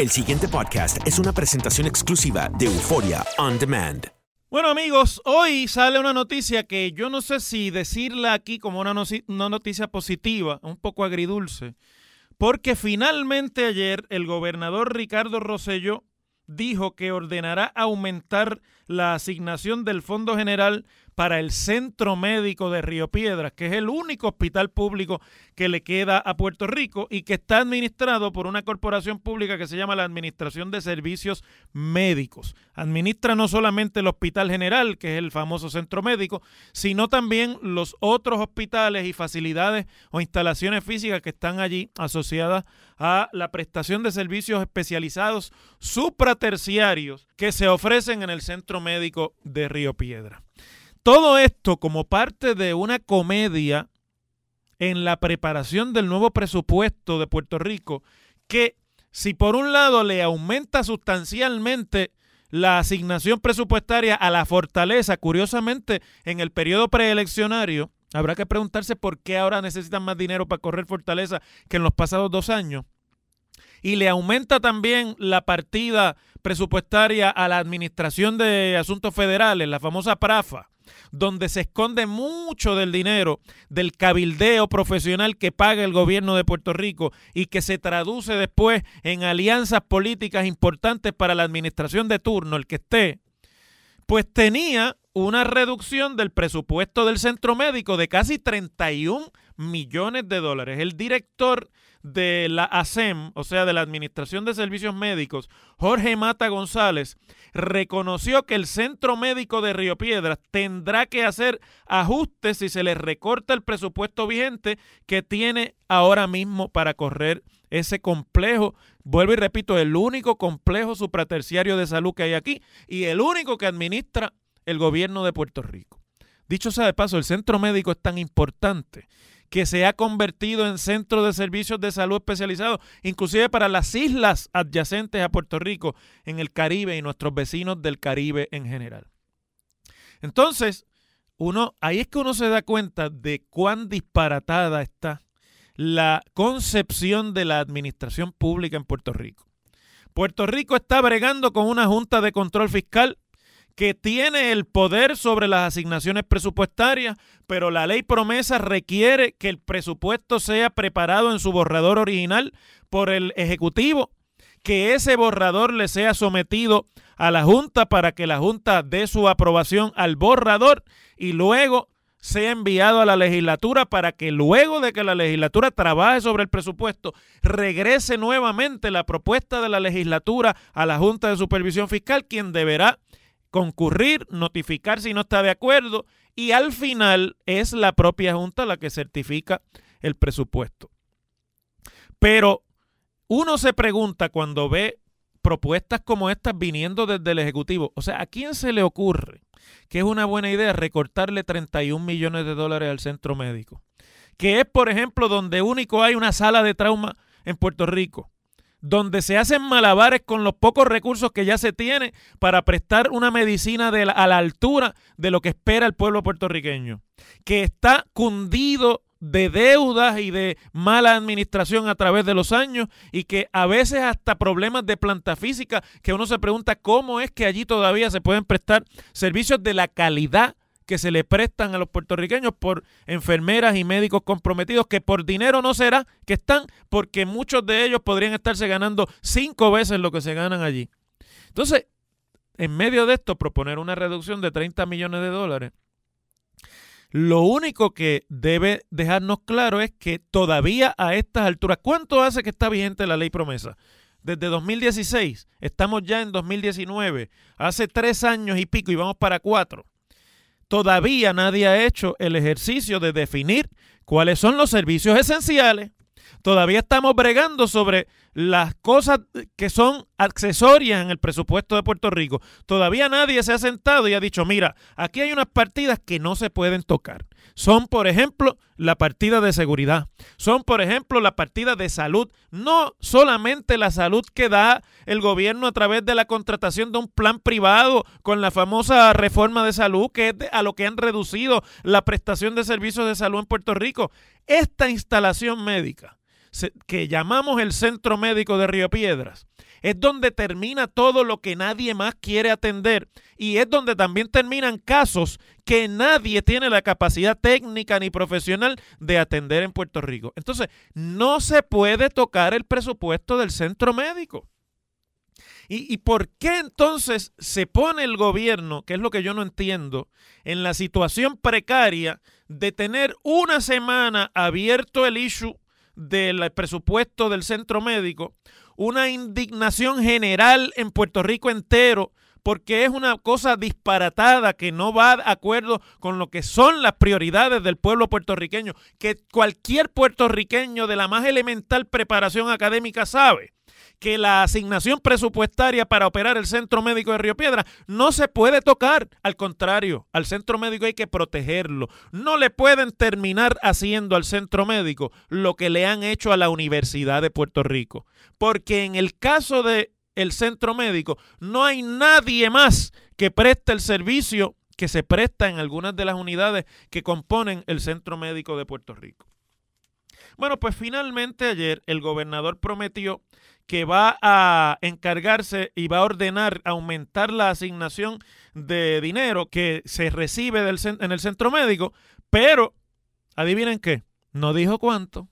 El siguiente podcast es una presentación exclusiva de Euforia On Demand. Bueno amigos, hoy sale una noticia que yo no sé si decirla aquí como una, noticia positiva, un poco agridulce, porque finalmente ayer el gobernador Ricardo Rosselló dijo que ordenará aumentar la asignación del Fondo General para el Centro Médico de Río Piedras, que es el único hospital público que le queda a Puerto Rico y que está administrado por una corporación pública que se llama la Administración de Servicios Médicos. Administra no solamente el Hospital General, que es el famoso centro médico, sino también los otros hospitales y facilidades o instalaciones físicas que están allí asociadas a la prestación de servicios especializados supraterciarios que se ofrecen en el Centro Médico de Río Piedra. Todo esto como parte de una comedia en la preparación del nuevo presupuesto de Puerto Rico que si por un lado le aumenta sustancialmente la asignación presupuestaria a la fortaleza, curiosamente en el periodo preeleccionario, habrá que preguntarse por qué ahora necesitan más dinero para correr fortaleza que en los pasados dos años. Y le aumenta también la partida presupuestaria a la Administración de Asuntos Federales, la famosa PRAFA, donde se esconde mucho del dinero del cabildeo profesional que paga el gobierno de Puerto Rico y que se traduce después en alianzas políticas importantes para la administración de turno, el que esté, pues tenía una reducción del presupuesto del centro médico de casi 31 millones de dólares. El director de la ASEM, o sea, de la Administración de Servicios Médicos, Jorge Mata González, reconoció que el Centro Médico de Río Piedras tendrá que hacer ajustes si se le recorta el presupuesto vigente que tiene ahora mismo para correr ese complejo, vuelvo y repito, el único complejo supraterciario de salud que hay aquí y el único que administra el gobierno de Puerto Rico. Dicho sea de paso, el centro médico es tan importante que se ha convertido en centro de servicios de salud especializados, inclusive para las islas adyacentes a Puerto Rico, en el Caribe y nuestros vecinos del Caribe en general. Entonces, uno, ahí es que uno se da cuenta de cuán disparatada está la concepción de la administración pública en Puerto Rico. Puerto Rico está bregando con una junta de control fiscal que tiene el poder sobre las asignaciones presupuestarias, pero la ley promesa requiere que el presupuesto sea preparado en su borrador original por el Ejecutivo, que ese borrador le sea sometido a la Junta para que la Junta dé su aprobación al borrador y luego sea enviado a la legislatura para que luego de que la legislatura trabaje sobre el presupuesto, regrese nuevamente la propuesta de la legislatura a la Junta de Supervisión Fiscal, quien deberá concurrir, notificar si no está de acuerdo y al final es la propia Junta la que certifica el presupuesto. Pero uno se pregunta cuando ve propuestas como estas viniendo desde el Ejecutivo, o sea, ¿a quién se le ocurre que es una buena idea recortarle 31 millones de dólares al centro médico? Que es, por ejemplo, donde único hay una sala de trauma en Puerto Rico donde se hacen malabares con los pocos recursos que ya se tiene para prestar una medicina a la altura de lo que espera el pueblo puertorriqueño, que está cundido de deudas y de mala administración a través de los años y que a veces hasta problemas de planta física que uno se pregunta cómo es que allí todavía se pueden prestar servicios de la calidad que se le prestan a los puertorriqueños por enfermeras y médicos comprometidos que por dinero no será que están porque muchos de ellos podrían estarse ganando cinco veces lo que se ganan allí. Entonces, en medio de esto, proponer una reducción de 30 millones de dólares, lo único que debe dejarnos claro es que todavía a estas alturas, ¿cuánto hace que está vigente la ley promesa? Desde 2016, estamos ya en 2019, hace tres años y pico y vamos para cuatro todavía nadie ha hecho el ejercicio de definir cuáles son los servicios esenciales. Todavía estamos bregando sobre las cosas que son accesorias en el presupuesto de Puerto Rico. Todavía nadie se ha sentado y ha dicho, mira, aquí hay unas partidas que no se pueden tocar. Son, por ejemplo, la partida de seguridad. Son, por ejemplo, la partida de salud. No solamente la salud que da el gobierno a través de la contratación de un plan privado con la famosa reforma de salud, que es a lo que han reducido la prestación de servicios de salud en Puerto Rico. Esta instalación médica que llamamos el Centro Médico de Río Piedras, es donde termina todo lo que nadie más quiere atender y es donde también terminan casos que nadie tiene la capacidad técnica ni profesional de atender en Puerto Rico. Entonces, no se puede tocar el presupuesto del centro médico. ¿Y, ¿Y, por qué entonces se pone el gobierno, que es lo que yo no entiendo, en la situación precaria de tener una semana abierto el issue del presupuesto del centro médico, una indignación general en Puerto Rico entero, porque es una cosa disparatada que no va de acuerdo con lo que son las prioridades del pueblo puertorriqueño, que cualquier puertorriqueño de la más elemental preparación académica sabe que la asignación presupuestaria para operar el Centro Médico de Río Piedra no se puede tocar. Al contrario, al Centro Médico hay que protegerlo. No le pueden terminar haciendo al Centro Médico lo que le han hecho a la Universidad de Puerto Rico. Porque en el caso de el Centro Médico no hay nadie más que preste el servicio que se presta en algunas de las unidades que componen el Centro Médico de Puerto Rico. Bueno, pues finalmente ayer el gobernador prometió que va a encargarse y va a ordenar aumentar la asignación de dinero que se recibe en el centro médico, pero adivinen qué, no dijo cuánto.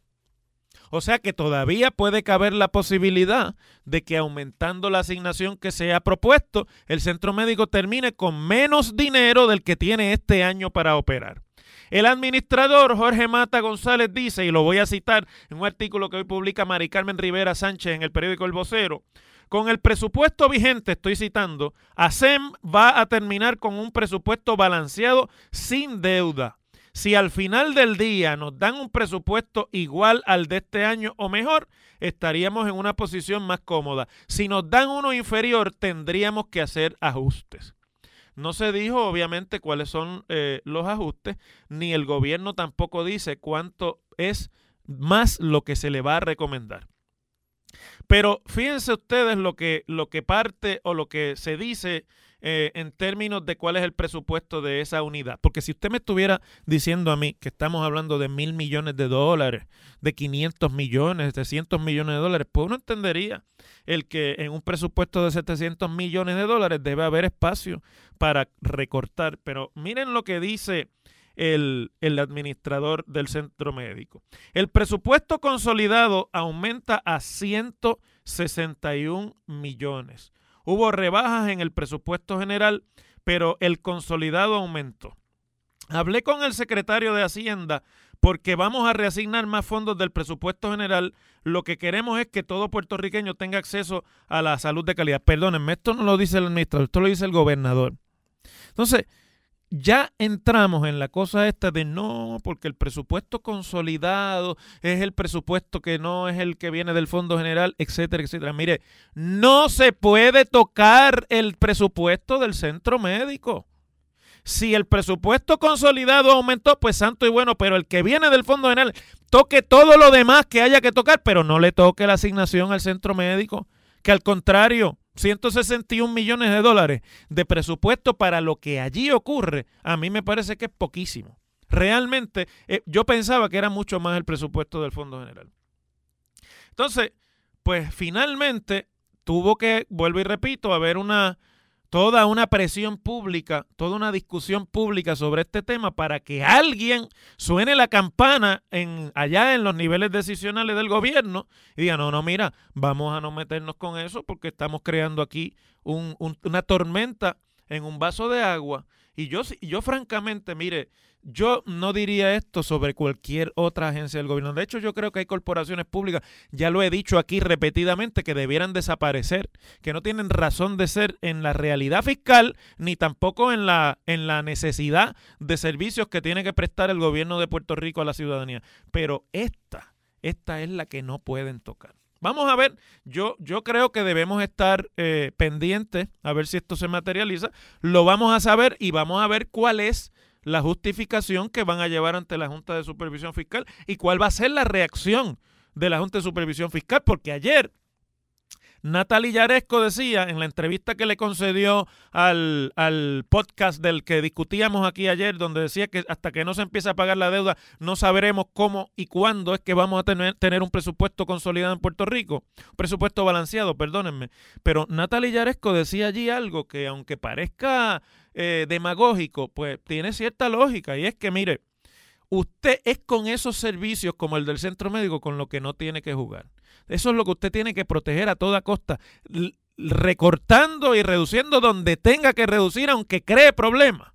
O sea que todavía puede caber la posibilidad de que aumentando la asignación que se ha propuesto, el centro médico termine con menos dinero del que tiene este año para operar. El administrador Jorge Mata González dice, y lo voy a citar en un artículo que hoy publica Mari Carmen Rivera Sánchez en el periódico El Vocero, con el presupuesto vigente, estoy citando, ASEM va a terminar con un presupuesto balanceado sin deuda. Si al final del día nos dan un presupuesto igual al de este año o mejor, estaríamos en una posición más cómoda. Si nos dan uno inferior, tendríamos que hacer ajustes. No se dijo, obviamente, cuáles son eh, los ajustes, ni el gobierno tampoco dice cuánto es más lo que se le va a recomendar. Pero fíjense ustedes lo que, lo que parte o lo que se dice eh, en términos de cuál es el presupuesto de esa unidad. Porque si usted me estuviera diciendo a mí que estamos hablando de mil millones de dólares, de 500 millones, de 700 millones de dólares, pues uno entendería el que en un presupuesto de 700 millones de dólares debe haber espacio para recortar. Pero miren lo que dice el, el, administrador del centro médico. El presupuesto consolidado aumenta a 161 millones. Hubo rebajas en el presupuesto general, pero el consolidado aumentó. Hablé con el secretario de Hacienda porque vamos a reasignar más fondos del presupuesto general. Lo que queremos es que todo puertorriqueño tenga acceso a la salud de calidad. Perdónenme, esto no lo dice el administrador, esto lo dice el gobernador. Entonces, ya entramos en la cosa esta de no, porque el presupuesto consolidado es el presupuesto que no es el que viene del Fondo General, etcétera, etcétera. Mire, no se puede tocar el presupuesto del centro médico. Si el presupuesto consolidado aumentó, pues santo y bueno, pero el que viene del Fondo General toque todo lo demás que haya que tocar, pero no le toque la asignación al centro médico, que al contrario, 161 millones de dólares de presupuesto para lo que allí ocurre, a mí me parece que es poquísimo. Realmente, eh, yo pensaba que era mucho más el presupuesto del Fondo General. Entonces, pues finalmente tuvo que, vuelvo y repito, haber una toda una presión pública, toda una discusión pública sobre este tema para que alguien suene la campana en, allá en los niveles decisionales del gobierno y diga, no, no, mira, vamos a no meternos con eso porque estamos creando aquí una tormenta en un vaso de agua. Y yo, yo francamente, mire, yo no diría esto sobre cualquier otra agencia del gobierno. De hecho, yo creo que hay corporaciones públicas, ya lo he dicho aquí repetidamente, que debieran desaparecer, que no tienen razón de ser en la realidad fiscal ni tampoco en la, en la necesidad de servicios que tiene que prestar el gobierno de Puerto Rico a la ciudadanía. Pero esta, esta es la que no pueden tocar. Vamos a ver, yo, yo creo que debemos estar eh, pendientes a ver si esto se materializa. Lo vamos a saber y vamos a ver cuál es la justificación que van a llevar ante la Junta de Supervisión Fiscal y cuál va a ser la reacción de la Junta de Supervisión Fiscal, porque ayer Natalie Yaresco decía en la entrevista que le concedió al, al, podcast del que discutíamos aquí ayer, donde decía que hasta que no se empiece a pagar la deuda, no sabremos cómo y cuándo es que vamos a tener, tener un presupuesto consolidado en Puerto Rico, presupuesto balanceado, perdónenme. Pero Natalie Yaresco decía allí algo que aunque parezca eh, demagógico, pues tiene cierta lógica. Y es que, mire, usted es con esos servicios como el del centro médico con lo que no tiene que jugar. Eso es lo que usted tiene que proteger a toda costa, recortando y reduciendo donde tenga que reducir, aunque cree problemas.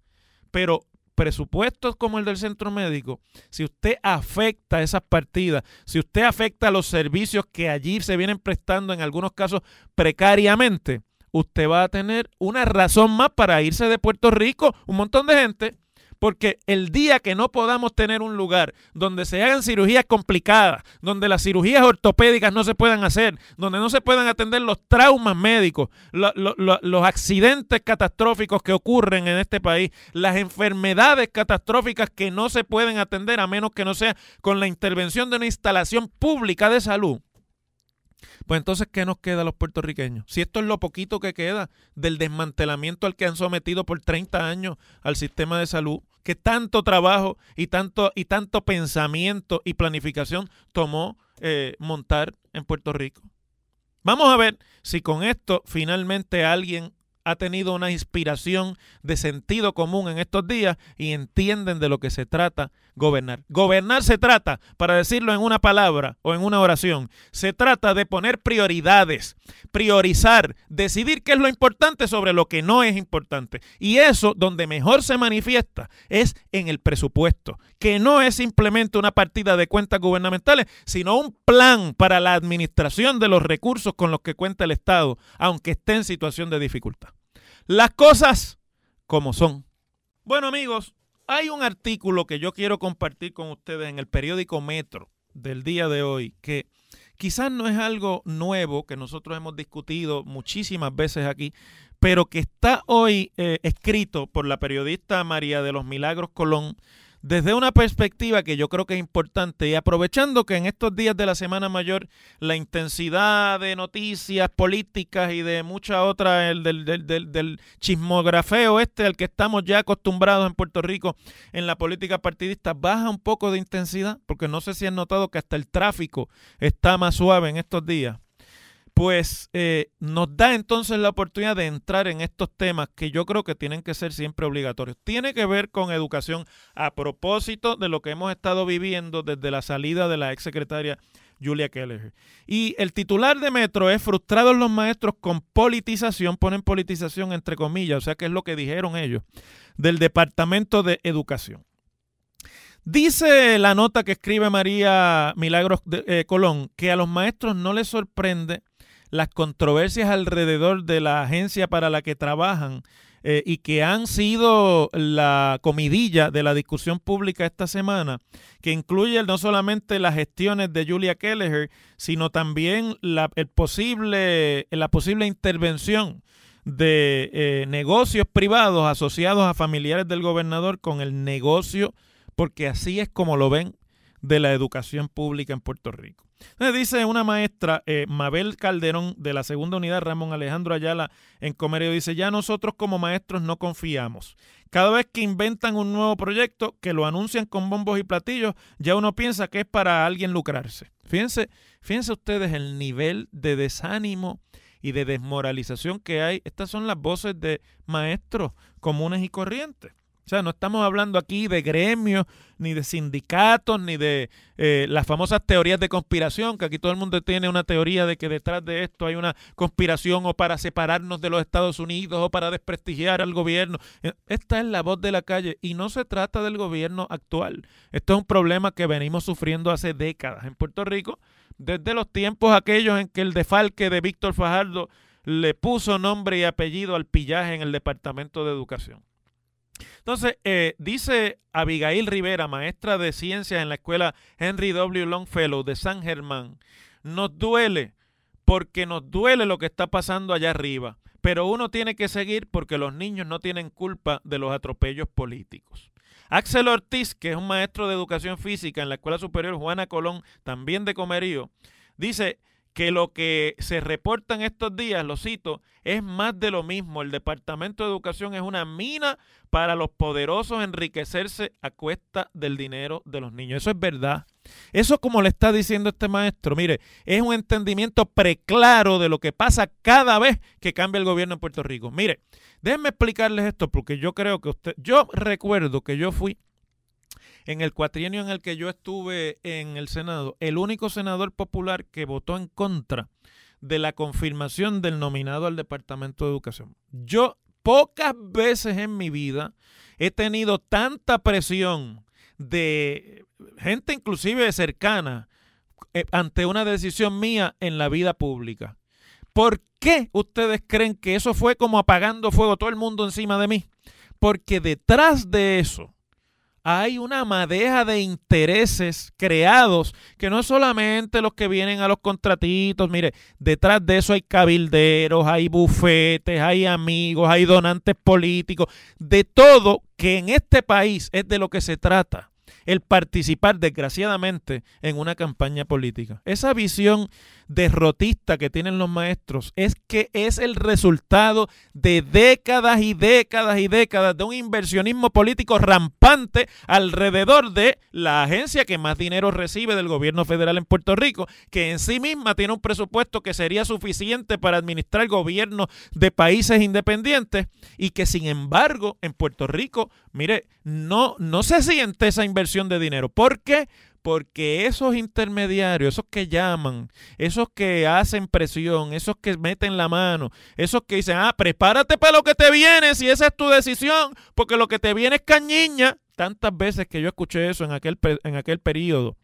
Pero presupuestos como el del centro médico, si usted afecta esas partidas, si usted afecta los servicios que allí se vienen prestando en algunos casos precariamente, usted va a tener una razón más para irse de Puerto Rico, un montón de gente, porque el día que no podamos tener un lugar donde se hagan cirugías complicadas, donde las cirugías ortopédicas no se puedan hacer, donde no se puedan atender los traumas médicos, los accidentes catastróficos que ocurren en este país, las enfermedades catastróficas que no se pueden atender a menos que no sea con la intervención de una instalación pública de salud, pues entonces, ¿qué nos queda a los puertorriqueños? Si esto es lo poquito que queda del desmantelamiento al que han sometido por 30 años al sistema de salud, que tanto trabajo y tanto, y tanto pensamiento y planificación tomó eh, montar en Puerto Rico. Vamos a ver si con esto finalmente alguien ha tenido una inspiración de sentido común en estos días y entienden de lo que se trata gobernar. Gobernar se trata, para decirlo en una palabra o en una oración, se trata de poner prioridades, priorizar, decidir qué es lo importante sobre lo que no es importante. Y eso donde mejor se manifiesta es en el presupuesto, que no es simplemente una partida de cuentas gubernamentales, sino un plan para la administración de los recursos con los que cuenta el Estado, aunque esté en situación de dificultad. Las cosas como son. Bueno amigos, hay un artículo que yo quiero compartir con ustedes en el periódico Metro del día de hoy que quizás no es algo nuevo que nosotros hemos discutido muchísimas veces aquí, pero que está hoy eh, escrito por la periodista María de los Milagros Colón desde una perspectiva que yo creo que es importante y aprovechando que en estos días de la Semana Mayor la intensidad de noticias políticas y de mucha otra, el del, del, del, chismografeo este al que estamos ya acostumbrados en Puerto Rico en la política partidista, baja un poco de intensidad, porque no sé si han notado que hasta el tráfico está más suave en estos días pues eh, nos da entonces la oportunidad de entrar en estos temas que yo creo que tienen que ser siempre obligatorios. Tiene que ver con educación a propósito de lo que hemos estado viviendo desde la salida de la exsecretaria Julia Kelleher. Y el titular de Metro es frustrados los maestros con politización, ponen politización entre comillas, o sea que es lo que dijeron ellos, del Departamento de Educación. Dice la nota que escribe María Milagros eh, Colón que a los maestros no les sorprende las controversias alrededor de la agencia para la que trabajan eh, y que han sido la comidilla de la discusión pública esta semana, que incluye no solamente las gestiones de Julia Kelleher, sino también la, el posible, la posible intervención de eh, negocios privados asociados a familiares del gobernador con el negocio porque así es como lo ven de la educación pública en Puerto Rico. Entonces dice una maestra, eh, Mabel Calderón, de la segunda unidad, Ramón Alejandro Ayala, en Comerio, dice, ya nosotros como maestros no confiamos. Cada vez que inventan un nuevo proyecto, que lo anuncian con bombos y platillos, ya uno piensa que es para alguien lucrarse. Fíjense, fíjense ustedes el nivel de desánimo y de desmoralización que hay. Estas son las voces de maestros comunes y corrientes. O sea, no estamos hablando aquí de gremios, ni de sindicatos, ni de eh, las famosas teorías de conspiración, que aquí todo el mundo tiene una teoría de que detrás de esto hay una conspiración o para separarnos de los Estados Unidos o para desprestigiar al gobierno. Eh, esta es la voz de la calle y no se trata del gobierno actual. Esto es un problema que venimos sufriendo hace décadas en Puerto Rico, desde los tiempos aquellos en que el defalque de Víctor Fajardo le puso nombre y apellido al pillaje en el Departamento de Educación. Entonces, eh, dice Abigail Rivera, maestra de ciencias en la escuela Henry W. Longfellow de San Germán, nos duele porque nos duele lo que está pasando allá arriba, pero uno tiene que seguir porque los niños no tienen culpa de los atropellos políticos. Axel Ortiz, que es un maestro de educación física en la Escuela Superior Juana Colón, también de Comerío, dice, que lo que se reporta en estos días, lo cito, es más de lo mismo. El Departamento de Educación es una mina para los poderosos enriquecerse a cuesta del dinero de los niños. Eso es verdad. Eso como le está diciendo este maestro, mire, es un entendimiento preclaro de lo que pasa cada vez que cambia el gobierno en Puerto Rico. Mire, déjenme explicarles esto porque yo creo que usted, yo recuerdo que yo fui en el cuatrienio en el que yo estuve en el Senado, el único senador popular que votó en contra de la confirmación del nominado al Departamento de Educación. Yo pocas veces en mi vida he tenido tanta presión de gente inclusive cercana eh, ante una decisión mía en la vida pública. ¿Por qué ustedes creen que eso fue como apagando fuego todo el mundo encima de mí? Porque detrás de eso hay una madeja de intereses creados que no solamente los que vienen a los contratitos, mire, detrás de eso hay cabilderos, hay bufetes, hay amigos, hay donantes políticos, de todo que en este país es de lo que se trata el participar desgraciadamente en una campaña política. Esa visión derrotista que tienen los maestros es que es el resultado de décadas y décadas y décadas de un inversionismo político rampante alrededor de la agencia que más dinero recibe del gobierno federal en Puerto Rico, que en sí misma tiene un presupuesto que sería suficiente para administrar el gobierno de países independientes y que sin embargo en Puerto Rico, mire, no, no se siente esa inversión de dinero. ¿Por qué? porque esos intermediarios, esos que llaman, esos que hacen presión, esos que meten la mano, esos que dicen, ah, prepárate para lo que te viene, si esa es tu decisión, porque lo que te viene es cañiña, tantas veces que yo escuché eso en aquel, en aquel periodo.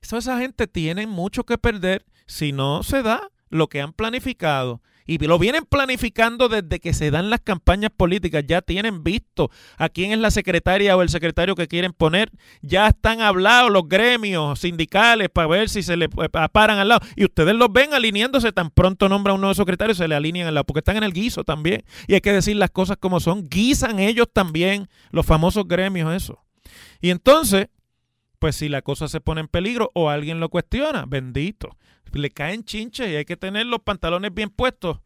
esa gente tiene mucho que perder si no se da lo que han planificado y lo vienen planificando desde que se dan las campañas políticas. Ya tienen visto a quién es la secretaria o el secretario que quieren poner. Ya están hablados los gremios sindicales para ver si se le eh, paran al lado. Y ustedes los ven alineándose tan pronto nombra un nuevo secretario, se le alinean al lado, porque están en el guiso también. Y hay que decir las cosas como son. Guisan ellos también, los famosos gremios, eso. Y entonces, pues si la cosa se pone en peligro o alguien lo cuestiona, bendito le caen chinches y hay que tener los pantalones bien puestos,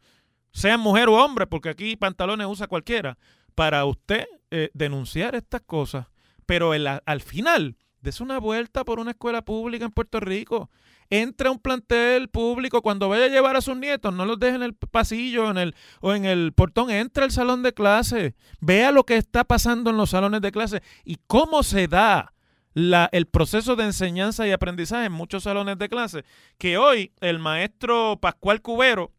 sean mujer o hombre, porque aquí pantalones usa cualquiera, para usted eh, denunciar estas cosas. Pero al final, des una vuelta por una escuela pública en Puerto Rico. Entra a un plantel público, cuando vaya a llevar a sus nietos, no los deje en el pasillo en el, o en el portón, entra al salón de clase, vea lo que está pasando en los salones de clase y cómo se da la, el proceso de enseñanza y aprendizaje en muchos salones de clase, que hoy el maestro Pascual Cubero,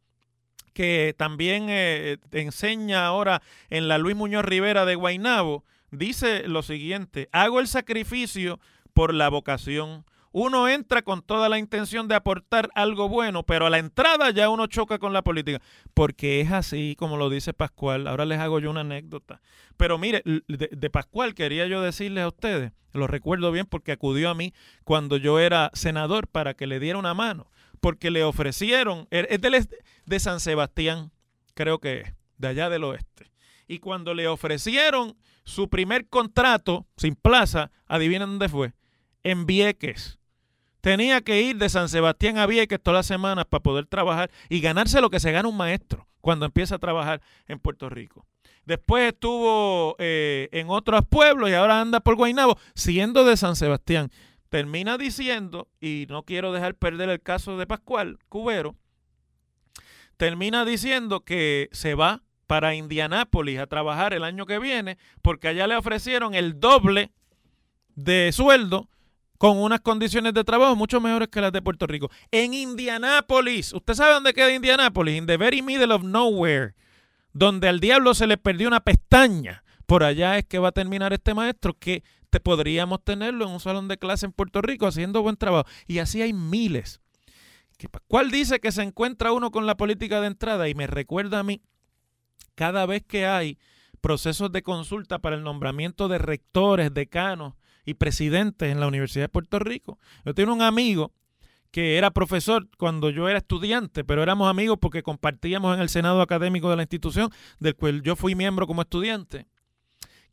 que también eh, enseña ahora en la Luis Muñoz Rivera de Guainabo, dice lo siguiente, hago el sacrificio por la vocación. Uno entra con toda la intención de aportar algo bueno, pero a la entrada ya uno choca con la política, porque es así como lo dice Pascual. Ahora les hago yo una anécdota. Pero mire, de, Pascual quería yo decirles a ustedes, lo recuerdo bien porque acudió a mí cuando yo era senador para que le diera una mano porque le ofrecieron, er, es de, de San Sebastián, creo que es, de allá del oeste. Y cuando le ofrecieron su primer contrato sin plaza, adivinen dónde fue, en Vieques. Tenía que ir de San Sebastián a Vieques todas las semanas para poder trabajar y ganarse lo que se gana un maestro cuando empieza a trabajar en Puerto Rico. Después estuvo eh, en otros pueblos y ahora anda por Guaynabo, siendo de San Sebastián termina diciendo, y no quiero dejar perder el caso de Pascual Cubero, termina diciendo que se va para Indianápolis a trabajar el año que viene porque allá le ofrecieron el doble de sueldo con unas condiciones de trabajo mucho mejores que las de Puerto Rico. En Indianápolis, ¿usted sabe dónde queda Indianápolis? In the very middle of nowhere, donde al diablo se le perdió una pestaña. Por allá es que va a terminar este maestro que podríamos tenerlo en un salón de clase en Puerto Rico haciendo buen trabajo. Y así hay miles. ¿Cuál dice que se encuentra uno con la política de entrada? Y me recuerda a mí, cada vez que hay procesos de consulta para el nombramiento de rectores, decanos y presidentes en la Universidad de Puerto Rico. Yo tengo un amigo que era profesor cuando yo era estudiante, pero éramos amigos porque compartíamos en el Senado académico de la institución, del cual yo fui miembro como estudiante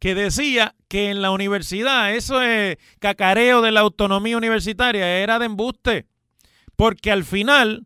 que decía que en la universidad eso es cacareo de la autonomía universitaria, era de embuste, porque al final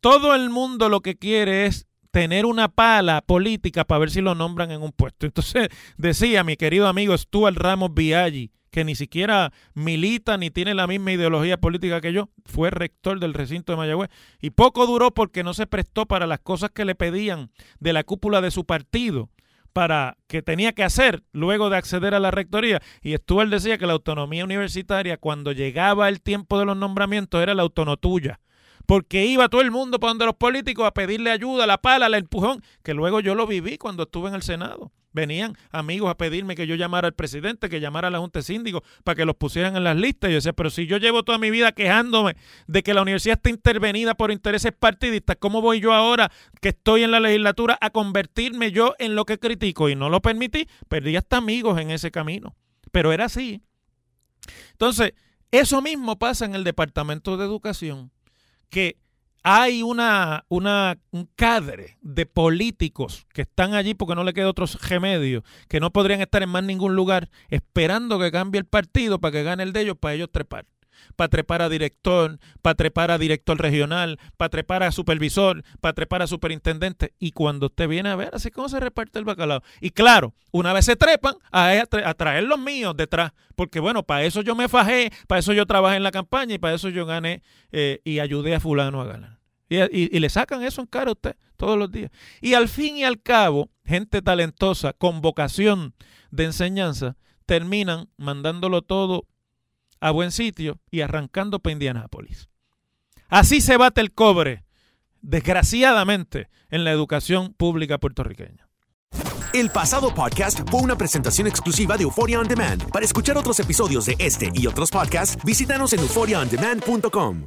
todo el mundo lo que quiere es tener una pala política para ver si lo nombran en un puesto. Entonces decía mi querido amigo Stuart Ramos Viaggi, que ni siquiera milita ni tiene la misma ideología política que yo, fue rector del recinto de Mayagüez y poco duró porque no se prestó para las cosas que le pedían de la cúpula de su partido para que tenía que hacer luego de acceder a la rectoría. Y Stuart decía que la autonomía universitaria, cuando llegaba el tiempo de los nombramientos, era la tuya Porque iba todo el mundo para donde los políticos a pedirle ayuda, la pala, el empujón, que luego yo lo viví cuando estuve en el Senado. Venían amigos a pedirme que yo llamara al presidente, que llamara a la Junta de Síndicos para que los pusieran en las listas. Y yo decía, pero si yo llevo toda mi vida quejándome de que la universidad está intervenida por intereses partidistas, ¿cómo voy yo ahora que estoy en la legislatura a convertirme yo en lo que critico? Y no lo permití, perdí hasta amigos en ese camino. Pero era así. Entonces, eso mismo pasa en el Departamento de Educación, que hay una, una, un cadre de políticos que están allí porque no le queda otro remedio, que no podrían estar en más ningún lugar esperando que cambie el partido para que gane el de ellos, para ellos trepar. Para trepar a director, para trepar a director regional, para trepar a supervisor, para trepar a superintendente. Y cuando usted viene a ver, así como se reparte el bacalao. Y claro, una vez se trepan, a, traer los míos detrás. Porque bueno, para eso yo me fajé, para eso yo trabajé en la campaña y para eso yo gané eh, y ayudé a fulano a ganar. Y, le sacan eso en cara a usted todos los días. Y al fin y al cabo, gente talentosa con vocación de enseñanza, terminan mandándolo todo a buen sitio y arrancando para Indianápolis. Así se bate el cobre, desgraciadamente, en la educación pública puertorriqueña. El pasado podcast fue una presentación exclusiva de Euphoria On Demand. Para escuchar otros episodios de este y otros podcasts, visítanos en euphoriaondemand.com.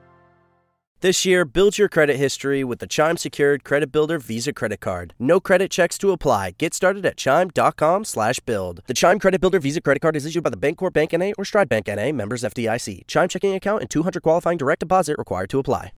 This year, build your credit history with the Chime Secured Credit Builder Visa Credit Card. No credit checks to apply. Get started at chime.com slash build. The Chime Credit Builder Visa Credit Card is issued by the Bancorp Bank N.A. or Stride Bank N.A. members FDIC. Chime checking account and 200 qualifying direct deposit required to apply.